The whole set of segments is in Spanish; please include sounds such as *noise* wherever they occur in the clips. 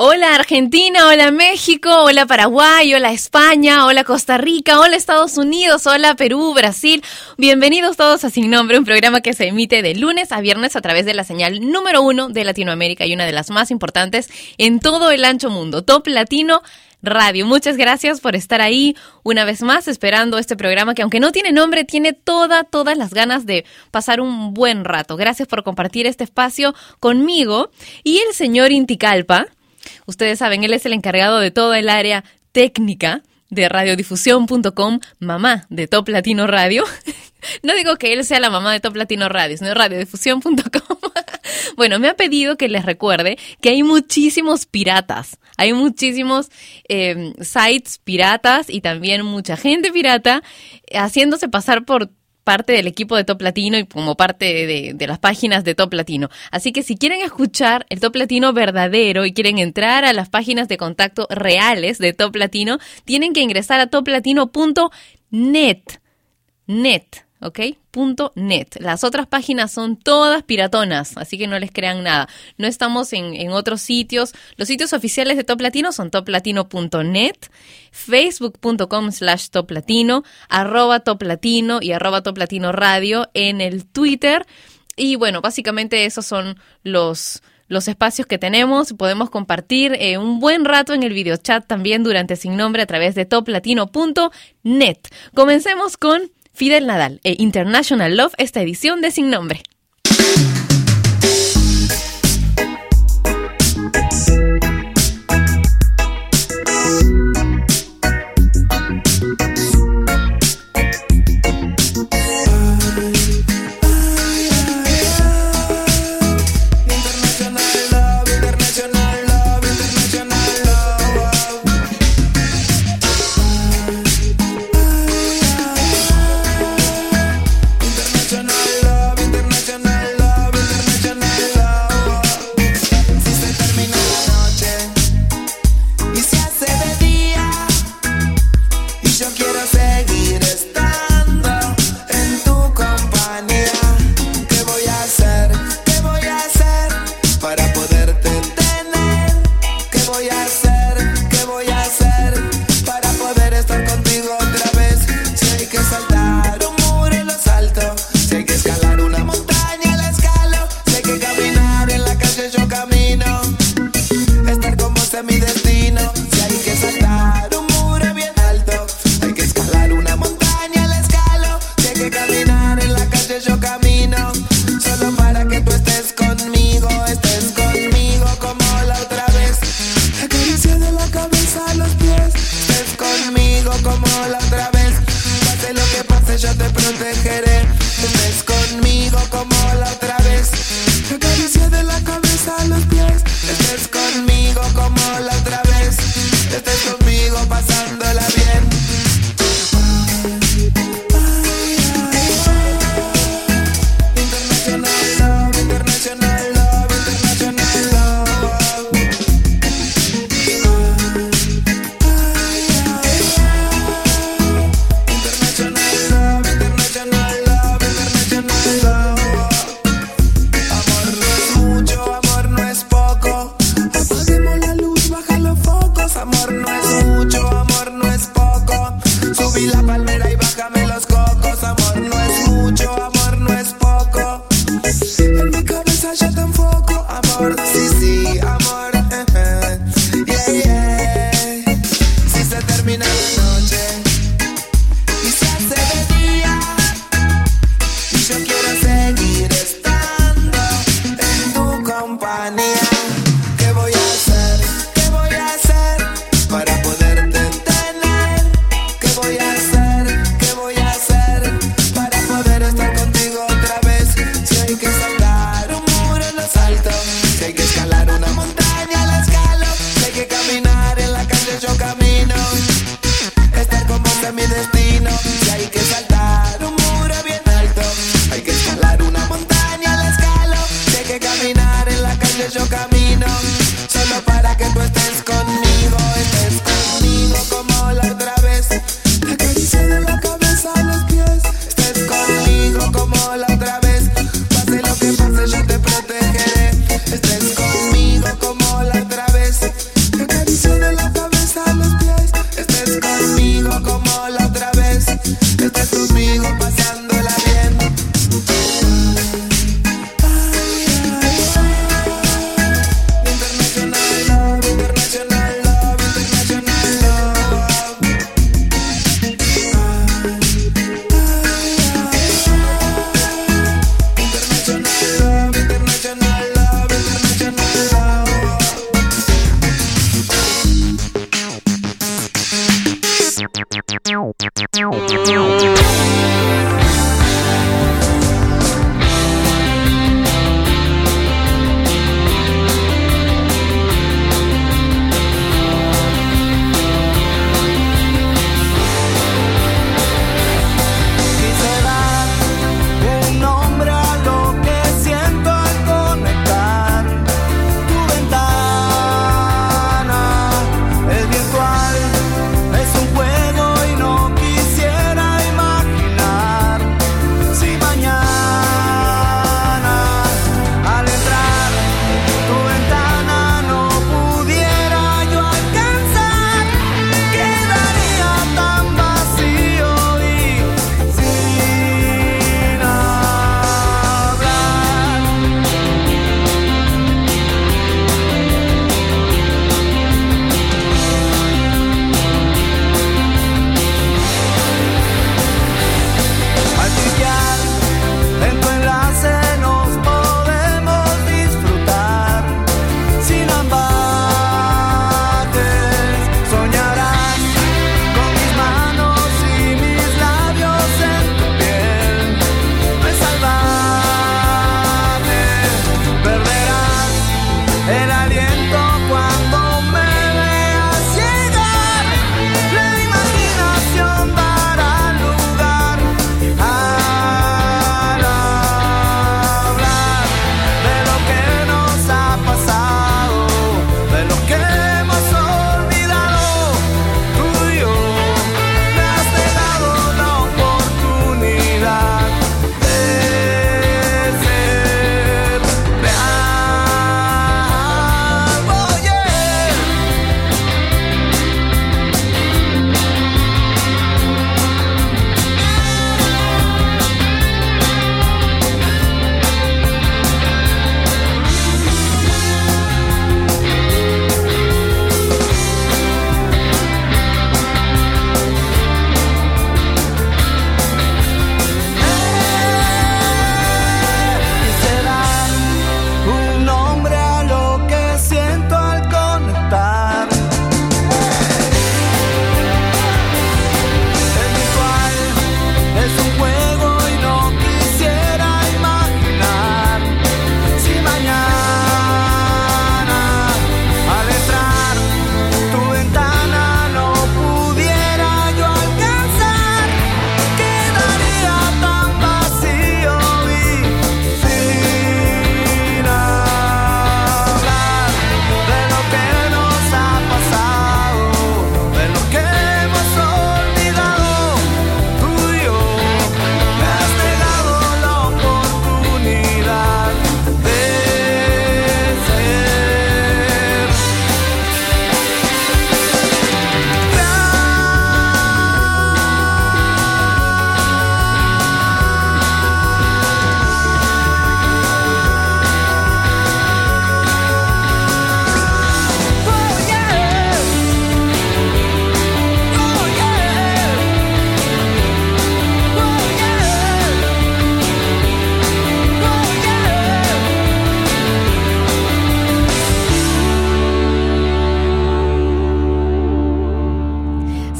Hola Argentina, hola México, hola Paraguay, hola España, hola Costa Rica, hola Estados Unidos, hola Perú, Brasil. Bienvenidos todos a Sin Nombre, un programa que se emite de lunes a viernes a través de la señal número uno de Latinoamérica y una de las más importantes en todo el ancho mundo, Top Latino Radio. Muchas gracias por estar ahí una vez más esperando este programa que aunque no tiene nombre, tiene toda, todas las ganas de pasar un buen rato. Gracias por compartir este espacio conmigo y el señor Inticalpa Ustedes saben, él es el encargado de toda el área técnica de radiodifusión.com, mamá de Top Latino Radio. *laughs* No digo que él sea la mamá de Top Latino Radio, sino radiodifusión.com. *laughs* Bueno, me ha pedido que les recuerde que hay muchísimos piratas, hay muchísimos eh, sites piratas y también mucha gente pirata haciéndose pasar por parte del equipo de Top Latino y como parte de, las páginas de Top Latino. Así que si quieren escuchar el Top Latino verdadero y quieren entrar a las páginas de contacto reales de Top Latino, tienen que ingresar a toplatino.net. Net. ¿Ok? Punto .net. Las otras páginas son todas piratonas, así que no les crean nada. No estamos en, otros sitios. Los sitios oficiales de Top Latino son toplatino.net, facebook.com slash toplatino, arroba toplatino y arroba toplatino radio en el Twitter. Y bueno, básicamente esos son los los espacios que tenemos. Podemos compartir eh, un buen rato en el video chat también durante Sin Nombre a través de toplatino.net. Comencemos con Fidel Nadal e International Love, esta edición de Sin Nombre.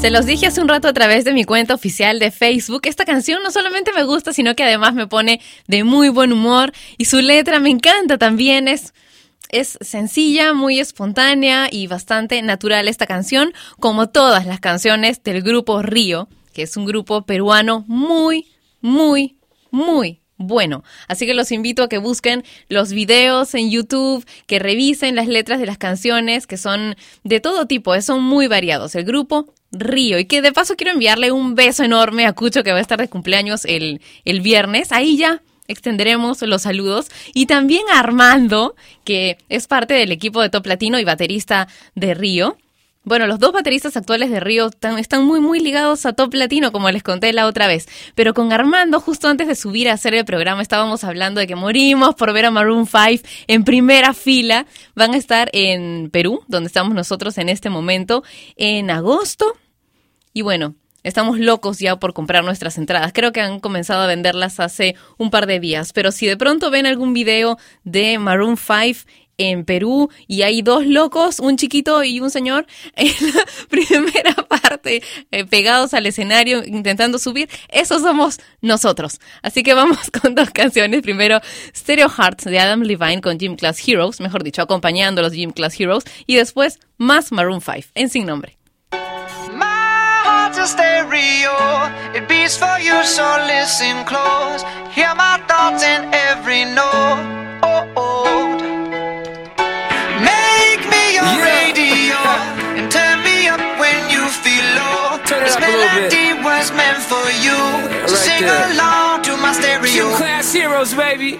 Los dije hace un rato a través de mi cuenta oficial de Facebook. Esta canción no solamente me gusta, sino que además me pone de muy buen humor y su letra me encanta también. Es, es sencilla, muy espontánea y bastante natural esta canción, como todas las canciones del grupo Río, que es un grupo peruano muy, muy, muy bueno. Así que los invito a que busquen los videos en YouTube, que revisen las letras de las canciones, que son de todo tipo, eh, son muy variados. El grupo Río. Y que de paso quiero enviarle un beso enorme a Cucho que va a estar de cumpleaños el, el viernes. Ahí ya extenderemos los saludos. Y también a Armando, que es parte del equipo de Top Latino y baterista de Río. Bueno, los dos bateristas actuales de Río están, muy, muy ligados a Top Latino, como les conté la otra vez. Pero con Armando, justo antes de subir a hacer el programa, estábamos hablando de que morimos por ver a Maroon 5 en primera fila. Van a estar en Perú, donde estamos nosotros en este momento, en agosto. Y bueno, Estamos locos ya por comprar nuestras entradas. Creo que han comenzado a venderlas hace un par de días. Pero si de pronto ven algún video de Maroon 5 en Perú y hay dos locos, un chiquito y un señor, *laughs* en la primera parte eh, pegados al escenario intentando subir, esos somos nosotros. Así que vamos *laughs* con dos canciones. Primero, Stereo Hearts de Adam Levine con Gym Class Heroes, mejor dicho, acompañando a los Gym Class Heroes. Y después, más Maroon 5 en Sin Nombre. Melody was meant for you. So Right sing there. along to my stereo. Gym class heroes, baby.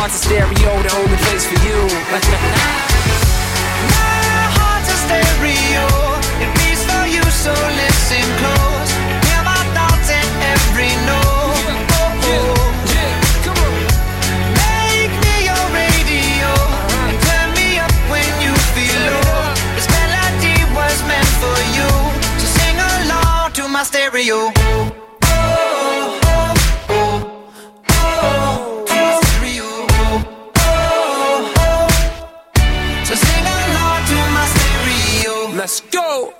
heart's a stereo, the only place for you. *laughs* My heart's a stereo. It beats for you, so listen close. Hear my thoughts in every note. Make me your Let's go.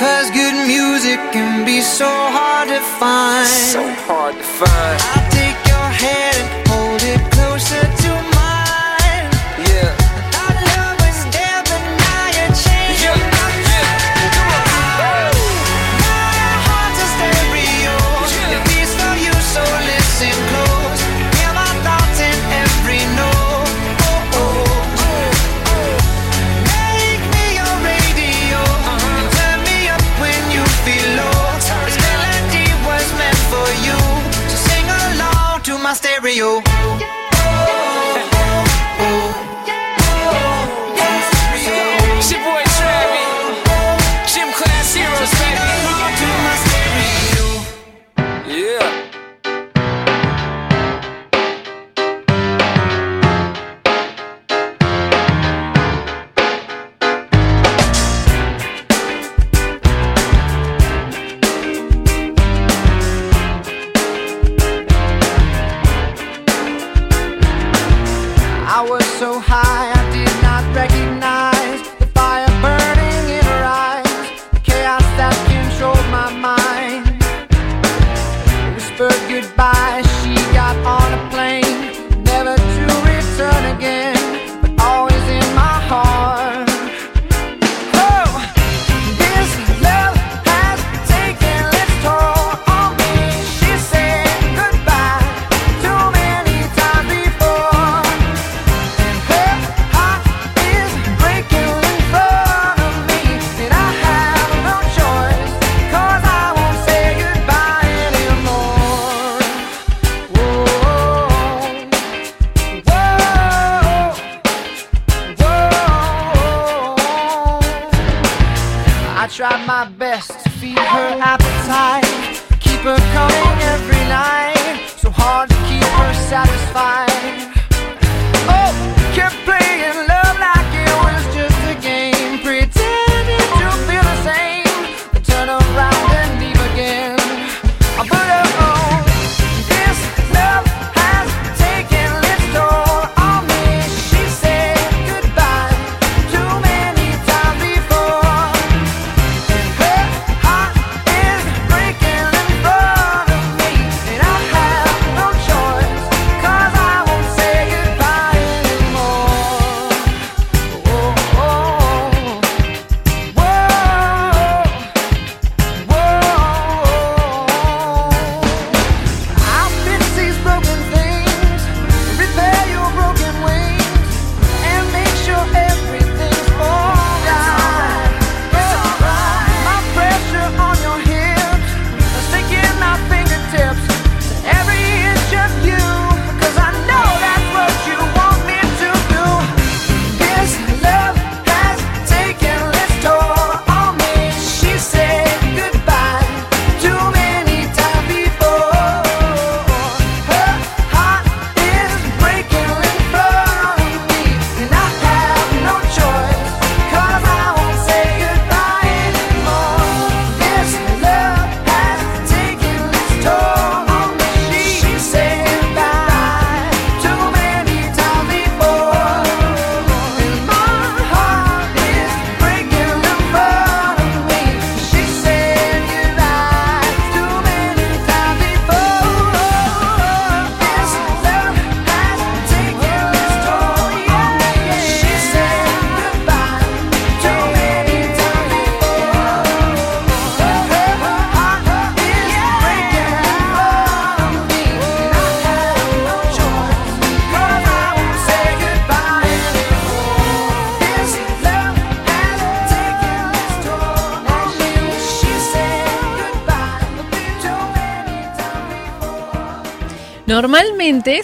Because good music can be so hard to find. So hard to find.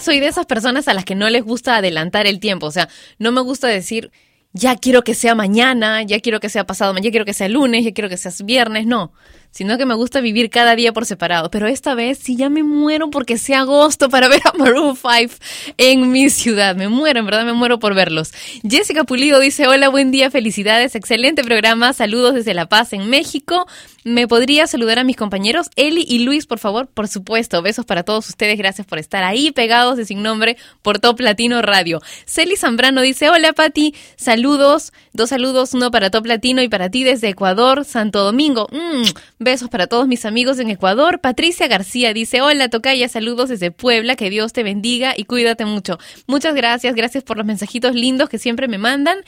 Soy de esas personas a las que no les gusta adelantar el tiempo, o sea, no me gusta decir, ya quiero que sea mañana, ya quiero que sea pasado, ya quiero que sea lunes, ya quiero que sea viernes, no, sino que me gusta vivir cada día por separado, pero esta vez sí ya me muero porque sea agosto para *laughs* ver a Maroon 5 en mi ciudad, me muero, en verdad me muero por verlos. Jessica Pulido dice, hola, buen día, felicidades, excelente programa, saludos desde La Paz en México, ¿me podría saludar a mis compañeros Eli y Luis, por favor? Por supuesto, besos para todos ustedes, gracias por estar ahí pegados de sin nombre por Top Latino Radio. Celi Zambrano dice, hola Pati, saludos, dos saludos, uno para Top Latino y para ti desde Ecuador, Santo Domingo. Mm, besos para todos mis amigos en Ecuador. Patricia García dice, hola Tocaya, saludos desde Puebla, que Dios te bendiga y cuídate mucho. Muchas gracias, gracias por los mensajitos lindos que siempre me mandan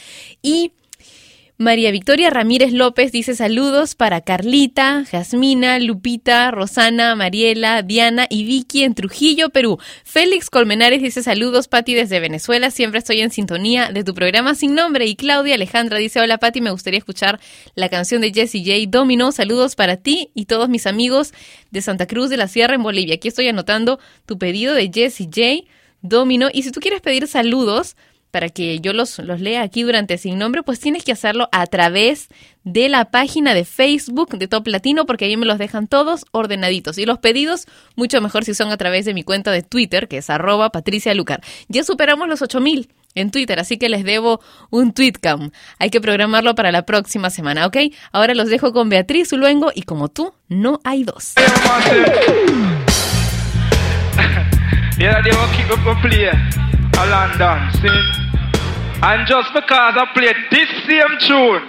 y... María Victoria Ramírez López dice saludos para Carlita, Jasmina, Lupita, Rosana, Mariela, Diana y Vicky en Trujillo, Perú. Félix Colmenares dice saludos Pati desde Venezuela, siempre estoy en sintonía de tu programa sin nombre. Y Claudia Alejandra dice hola Pati, me gustaría escuchar la canción de Jessie J. Domino, saludos para ti y todos mis amigos de Santa Cruz de la Sierra en Bolivia. Aquí estoy anotando tu pedido de Jessie J. Domino y si tú quieres pedir saludos, para que yo los, los lea aquí durante Sin Nombre, pues tienes que hacerlo a través de la página de Facebook de Top Latino, porque ahí me los dejan todos ordenaditos. Y los pedidos, mucho mejor si son a través de mi cuenta de Twitter, que es arroba Patricia Lucar. Ya superamos los 8000 en Twitter, así que les debo un tweetcam. Hay que programarlo para la próxima semana, ¿ok? Ahora los dejo con Beatriz Uluengo y como tú, no hay dos. *laughs* A London, see? And just because I play this same tune,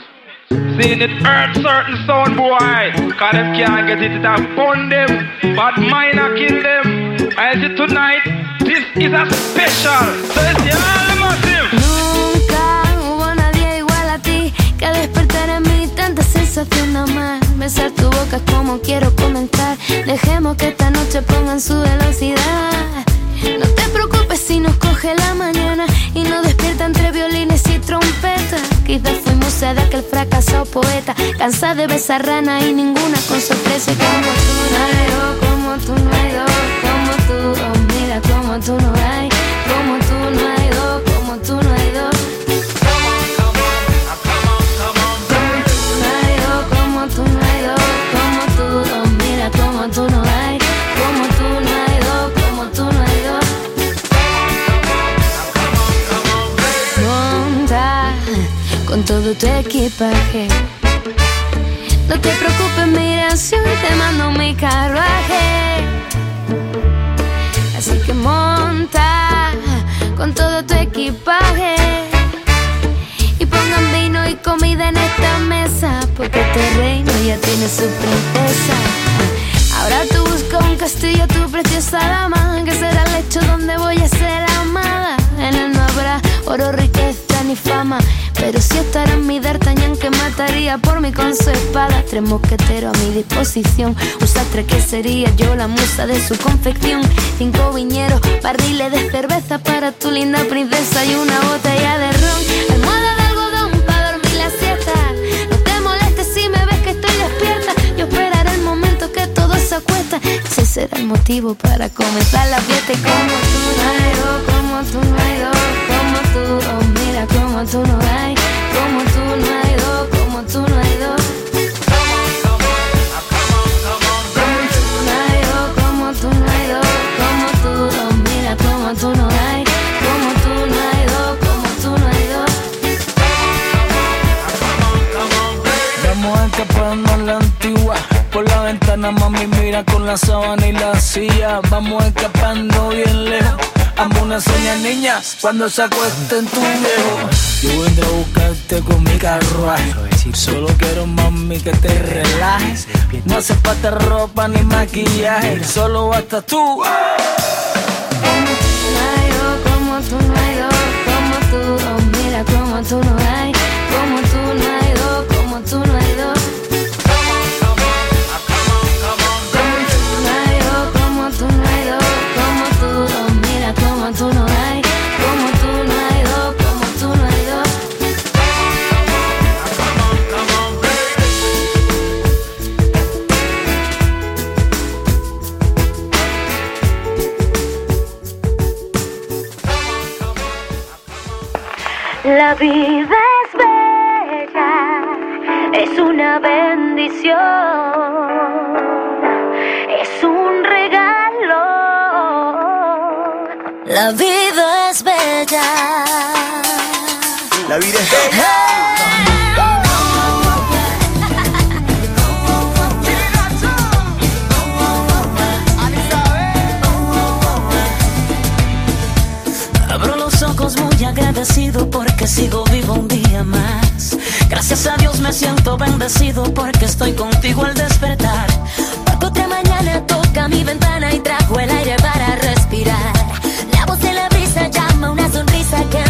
seeing it hurt certain sound boy, cause them can't get it, it fun them, but mine a kill them. I see tonight, this is a special, so it's the massive. Nunca hubo nadie igual a ti que despertar en mí tanta sensación de amar. Besar tu boca es como quiero comenzar. Dejemos que esta noche pongan su velocidad. No te preocupes si nos coge la mañana y nos despierta entre violines y trompetas. Quizás fuimos de aquel fracasado poeta, cansada de besar rana y ninguna con sorpresa. Como tú no como tú no hay dos, como tú, oh, mira como tú no hay, No te preocupes, mira, si hoy te mando mi carruaje. Así que monta con todo tu equipaje. Y pongan vino y comida en esta mesa, porque este reino ya tiene su princesa. Ahora tú buscas un castillo, tu preciosa dama, que será el lecho donde voy a ser amada. En él no habrá oro, riqueza ni fama, pero sí estará mi D'Artagnan que mataría por mí con su espada. Tres mosqueteros a mi disposición, un sastre que sería yo la musa de su confección. Cinco viñeros, barriles de cerveza para tu linda princesa y una botella de ron. Almohada será el motivo para comenzar la fiesta. Y como tú no hay dos, como tú no hay dos, como tú, oh mira como tú no hay, como tú no hay con la sábana y la silla. Vamos escapando bien lejos. Amo una seña niña cuando se acuesta en tu viejo. Yo vendré a buscarte con mi carruaje. Solo quiero, mami, que te relajes. No hace falta ropa ni maquillaje. Solo basta tú. No hay dos, como tú no hay dos, como tú, oh mira como tú no hay, como tú no hay dos, como tú no hay dos. Es un regalo. La vida es bella. La vida es bella. Abro los ojos muy agradecido porque sigo vivo un día más. Gracias a Dios me siento bendecido porque estoy contigo al despertar. Porque otra mañana toca mi ventana y trajo el aire para respirar. La voz de la brisa llama una sonrisa que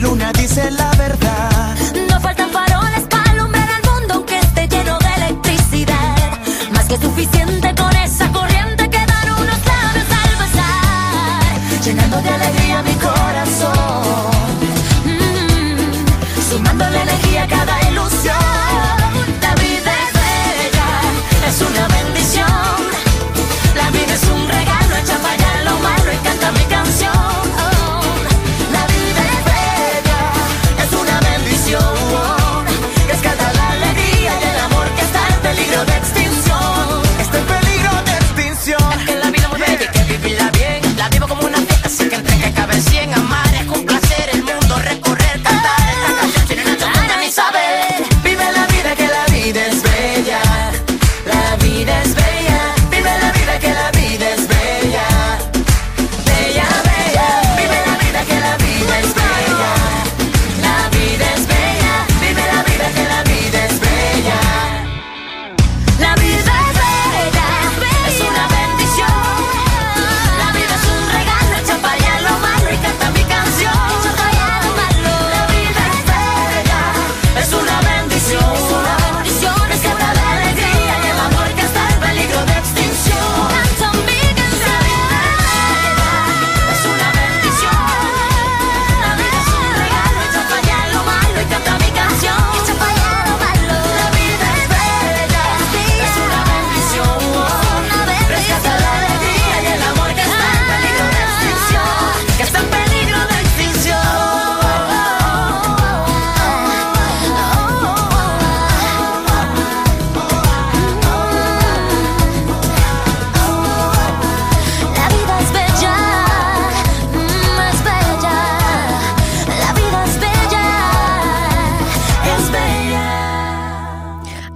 luna dice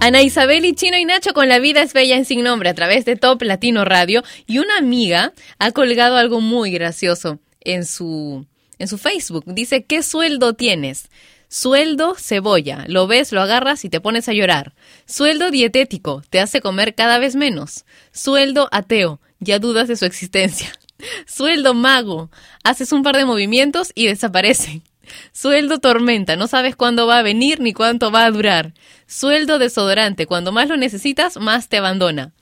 Ana Isabel y Chino y Nacho con La vida es bella en sin nombre a través de Top Latino Radio y una amiga ha colgado algo muy gracioso en su en su Facebook. Dice, "¿Qué sueldo tienes?" Sueldo cebolla, lo ves, lo agarras y te pones a llorar. Sueldo dietético, te hace comer cada vez menos. Sueldo ateo, ya dudas de su existencia. *laughs* Sueldo mago, haces un par de movimientos y desaparecen. Sueldo tormenta, no sabes cuándo va a venir ni cuánto va a durar. Sueldo desodorante, cuando más lo necesitas, más te abandona.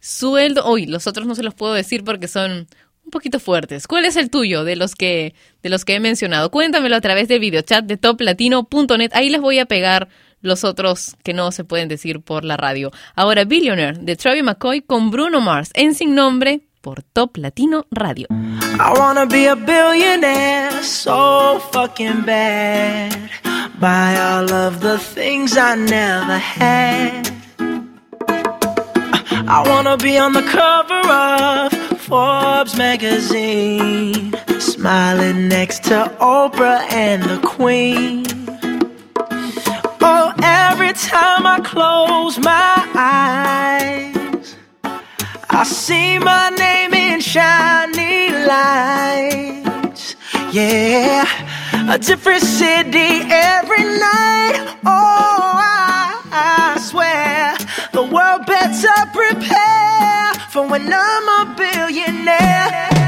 Sueldo, uy, los otros no se los puedo decir porque son un poquito fuertes. ¿Cuál es el tuyo de los que de los que he mencionado? Cuéntamelo a través del videochat de toplatino.net. Ahí les voy a pegar los otros que no se pueden decir por la radio. Ahora Billionaire de Travis McCoy con Bruno Mars en sin nombre por Top Latino Radio. I wanna be a billionaire so fucking bad. Buy all of the things I never had. I wanna be on the cover of Forbes magazine, smiling next to Oprah and the Queen. Oh, every time I close my eyes, I see my name in shiny lights. Yeah, a different city every night. Oh, I, I swear the world better prepare for when I'm a billionaire.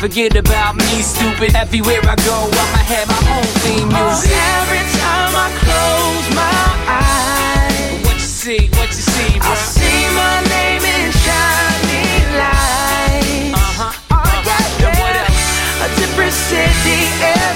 forget about me, stupid. Everywhere I go, I'ma have my own theme music. Oh, every time I close my eyes, what you see, what you see, bro? I see my name in shiny lights. Uh-huh. Oh, yeah, And what else? A different city every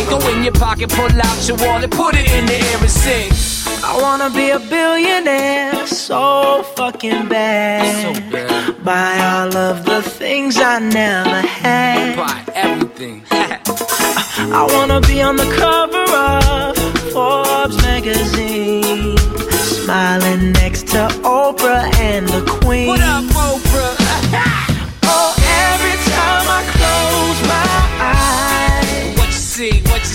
Go in your pocket, pull out your wallet, put it in the air and sing. I wanna be a billionaire so fucking bad. So bad. Buy all of the things I never had. Buy everything. *laughs* I wanna be on the cover of Forbes magazine, smiling next to Oprah and the Queen. what up, Oprah? See, what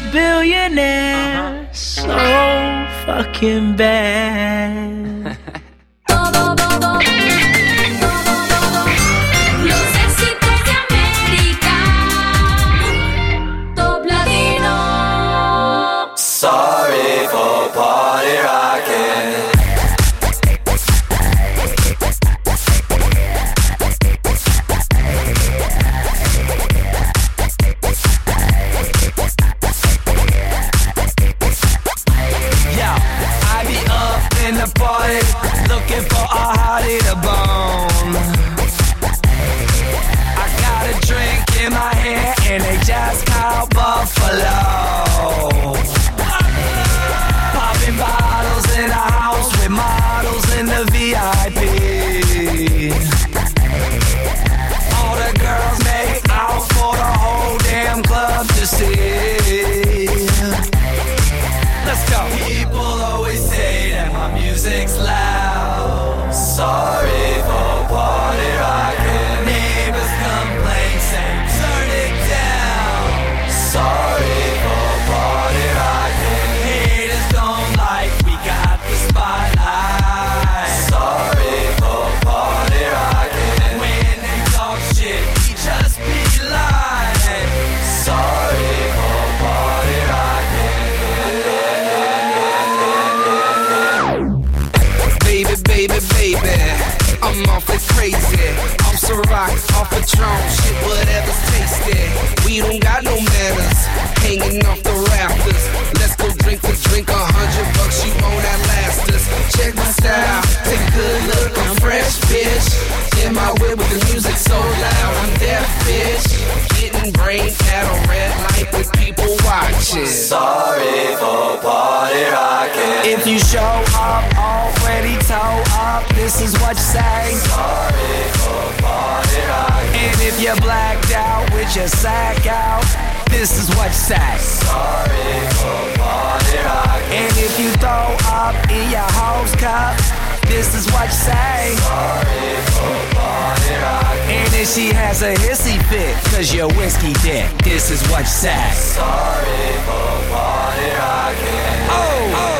a billionaire uh-huh. so fucking bad. *laughs* this is what you say. Sorry for party rocking. And if you throw up in your house cup, this is what you say. Sorry for party rocking. And if she has a hissy fit, cause you're whiskey dick, this is what you say. Sorry for party oh, oh, oh,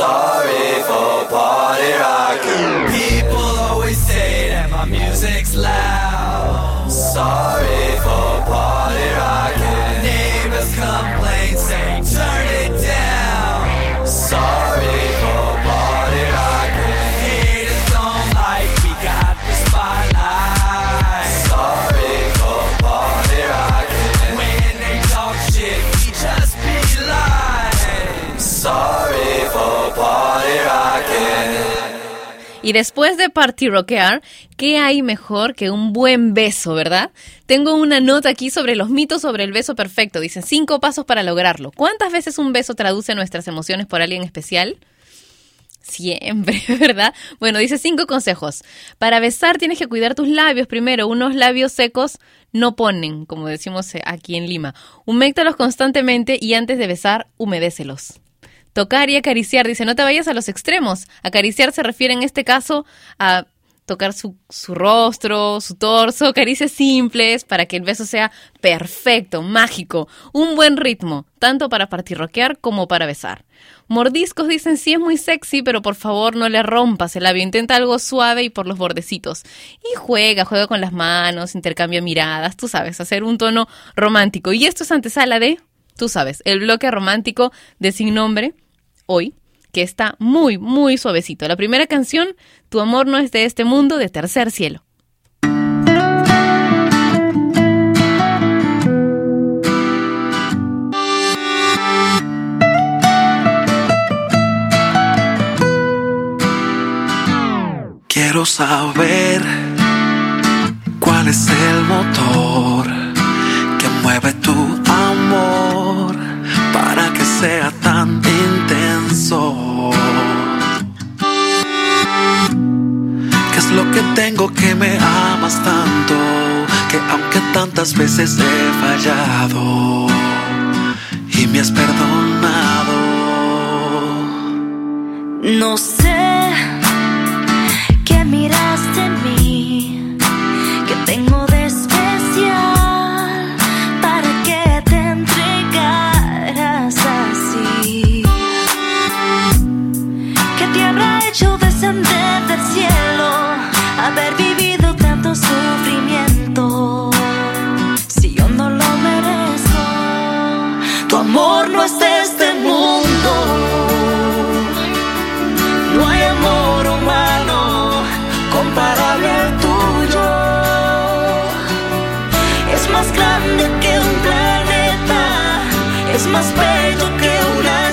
Sorry for party rocking. People always say that my music's loud. Sorry for party rocking. Y después de party rockear, ¿qué hay mejor que un buen beso, verdad? Tengo una nota aquí sobre los mitos sobre el beso perfecto. Dicen cinco pasos para lograrlo. ¿Cuántas veces un beso traduce nuestras emociones por alguien especial? Siempre, *laughs* ¿verdad? Bueno, dice cinco consejos. Para besar tienes que cuidar tus labios primero. Unos labios secos no ponen, como decimos eh, aquí en Lima. Huméctalos constantemente y antes de besar, humedécelos. Tocar y acariciar, dice, no te vayas a los extremos. Acariciar se refiere en este caso a tocar su, su rostro, su torso, caricias simples para que el beso sea perfecto, mágico, un buen ritmo, tanto para partirroquear como para besar. Mordiscos dicen sí es muy sexy, pero por favor no le rompas el labio, intenta algo suave y por los bordecitos. Y juega, juega con las manos, intercambia miradas, tú sabes, hacer un tono romántico. Y esto es antesala de, tú sabes, el bloque romántico de Sin Nombre, hoy, que está muy, muy suavecito. La primera canción, Tu amor no es de este mundo, de Tercer Cielo. Quiero saber sea tan intenso. ¿Qué es lo que tengo que me amas tanto? Que aunque tantas veces he fallado y me has perdonado. No sé es más bello que una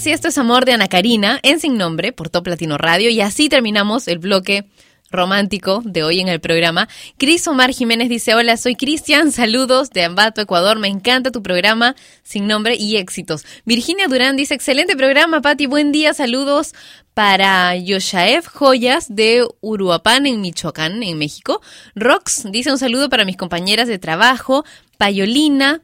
si esto es amor de Ana Karina en Sin Nombre por Top Latino Radio y así terminamos el bloque romántico de hoy en el programa. Cris Omar Jiménez dice, hola, soy Cristian, saludos de Ambato, Ecuador, me encanta tu programa Sin Nombre y éxitos. Virginia Durán dice, excelente programa, Pati, buen día, saludos para Yoshaev Joyas de Uruapan en Michoacán, en México. Rox dice un saludo para mis compañeras de trabajo, Payolina,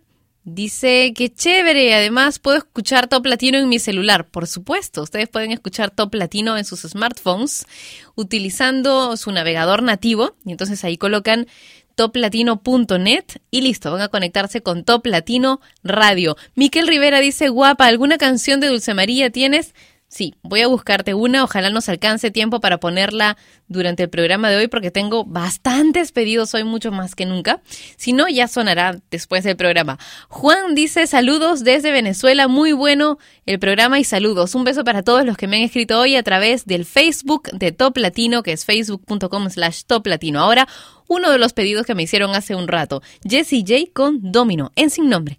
Dice que chévere, además puedo escuchar Top Latino en mi celular. Por supuesto, ustedes pueden escuchar Top Latino en sus smartphones utilizando su navegador nativo y entonces ahí colocan toplatino.net y listo, van a conectarse con Top Latino Radio. Miquel Rivera dice, guapa, ¿alguna canción de Dulce María tienes? Sí, voy a buscarte una, ojalá nos alcance tiempo para ponerla durante el programa de hoy porque tengo bastantes pedidos hoy, mucho más que nunca. Si no, ya sonará después del programa. Juan dice saludos desde Venezuela, muy bueno el programa y saludos. Un beso para todos los que me han escrito hoy a través del Facebook de Top Latino, que es facebook.com slash Top Latino. Ahora, uno de los pedidos que me hicieron hace un rato, Jessie J con Domino, en sin nombre.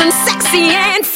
I'm feeling sexy and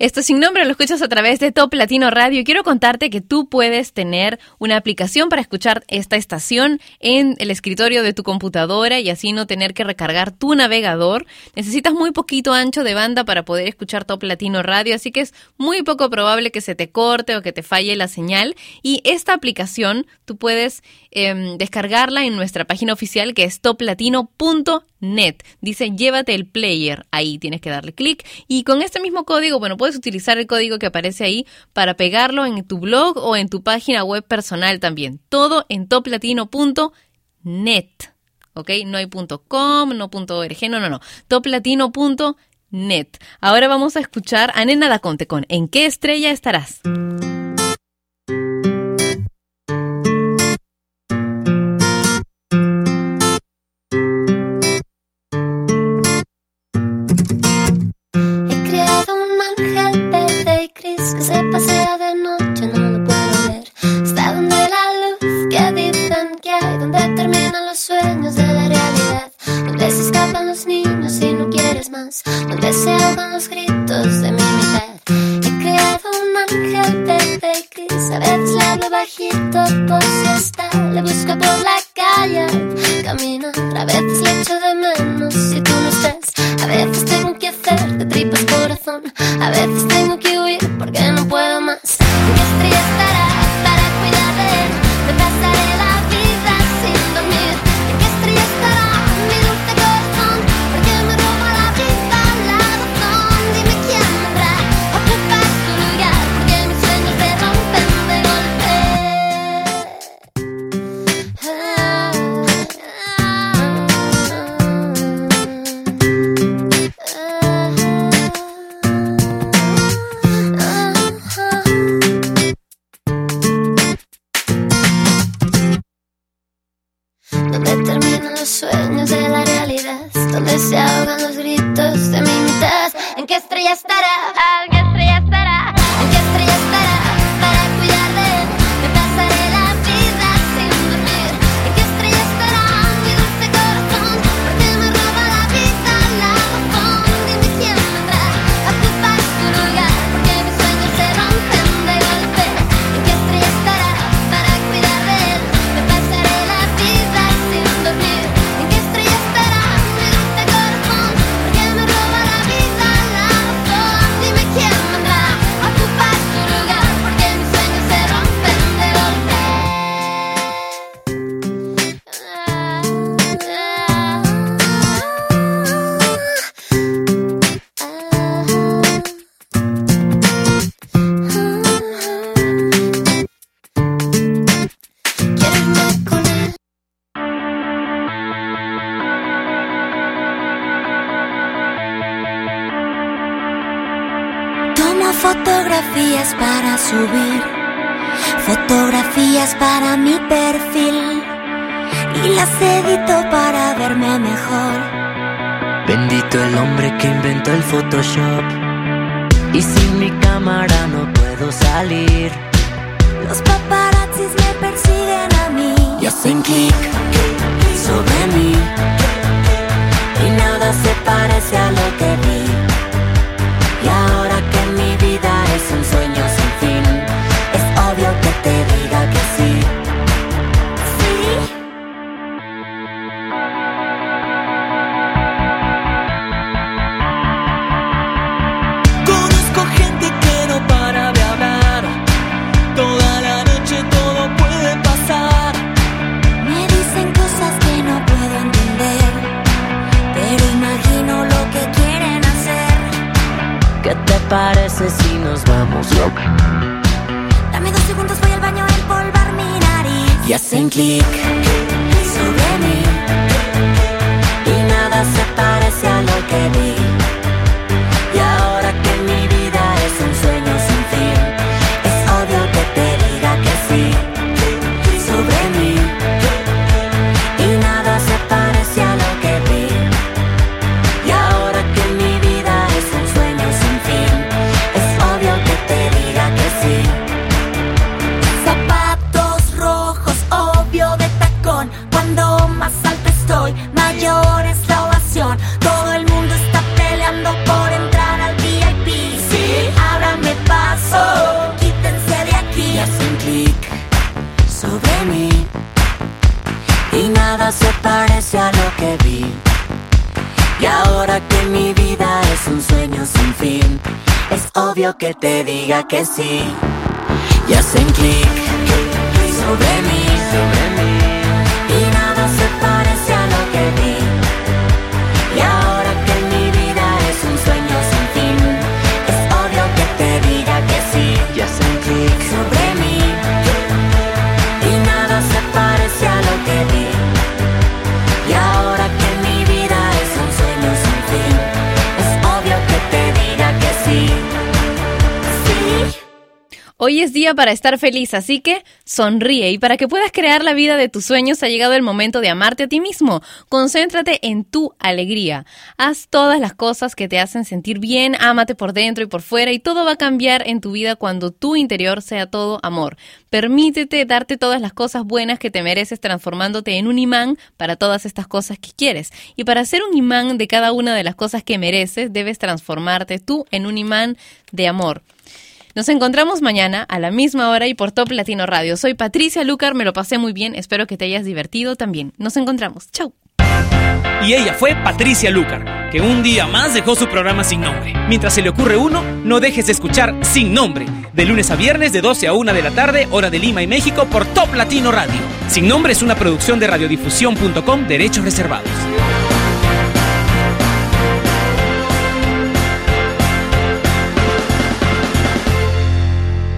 Es... Sin nombre lo escuchas a través de Top Latino Radio. Quiero contarte que tú puedes tener una aplicación para escuchar esta estación en el escritorio de tu computadora y así no tener que recargar tu navegador. Necesitas muy poquito ancho de banda para poder escuchar Top Latino Radio, así que es muy poco probable que se te corte o que te falle la señal. Y esta aplicación tú puedes em, descargarla en nuestra página oficial que es toplatino.net. Dice llévate el player. Ahí tienes que darle clic y con este mismo código, bueno, puedes utilizar el código que aparece ahí para pegarlo en tu blog o en tu página web personal también. Todo en toplatino.net. ¿Ok? No hay .com, no .org, no, no, no. toplatino.net. Ahora vamos a escuchar a Nena Daconte con ¿En qué estrella estarás? Se pasea de noche, no lo puedo ver. Está donde la luz que dicen que hay, donde terminan los sueños de la realidad. Donde se escapan los niños y no quieres más, donde se ahogan los gritos de mi mitad. He creado un ángel verde y gris, a veces le hablo bajito por si está. Le busco por la calle, caminar, a veces le echo de menos si tú no estás. A veces tengo que hacer de tripas corazón, a veces tengo que porque no fotografías para subir, fotografías para mi perfil y las edito para verme mejor. Bendito el hombre que inventó el Photoshop. Y sin mi cámara no puedo salir. Los paparazzis me persiguen a mí Y hacen clic sobre mí. Y nada se parece a lo que vi. Parece si nos vamos? Dame dos segundos, voy al baño a empolvar mi nariz. Y hacen clic Y ahora que mi vida es un sueño sin fin, es obvio que te diga que sí. Y hacen clic sobre mí. Sobre mí Hoy es día para estar feliz, así que sonríe y para que puedas crear la vida de tus sueños ha llegado el momento de amarte a ti mismo. Concéntrate en tu alegría. Haz todas las cosas que te hacen sentir bien, ámate por dentro y por fuera y todo va a cambiar en tu vida cuando tu interior sea todo amor. Permítete darte todas las cosas buenas que te mereces transformándote en un imán para todas estas cosas que quieres. Y para ser un imán de cada una de las cosas que mereces, debes transformarte tú en un imán de amor. Nos encontramos mañana a la misma hora y por Top Latino Radio. Soy Patricia Lucar, me lo pasé muy bien, espero que te hayas divertido también. Nos encontramos. Chau. Y ella fue Patricia Lucar, que un día más dejó su programa sin nombre. Mientras se le ocurre uno, no dejes de escuchar Sin Nombre, de lunes a viernes de 12 a 1 de la tarde, hora de Lima y México, por Top Latino Radio. Sin Nombre es una producción de radiodifusión.com, derechos reservados.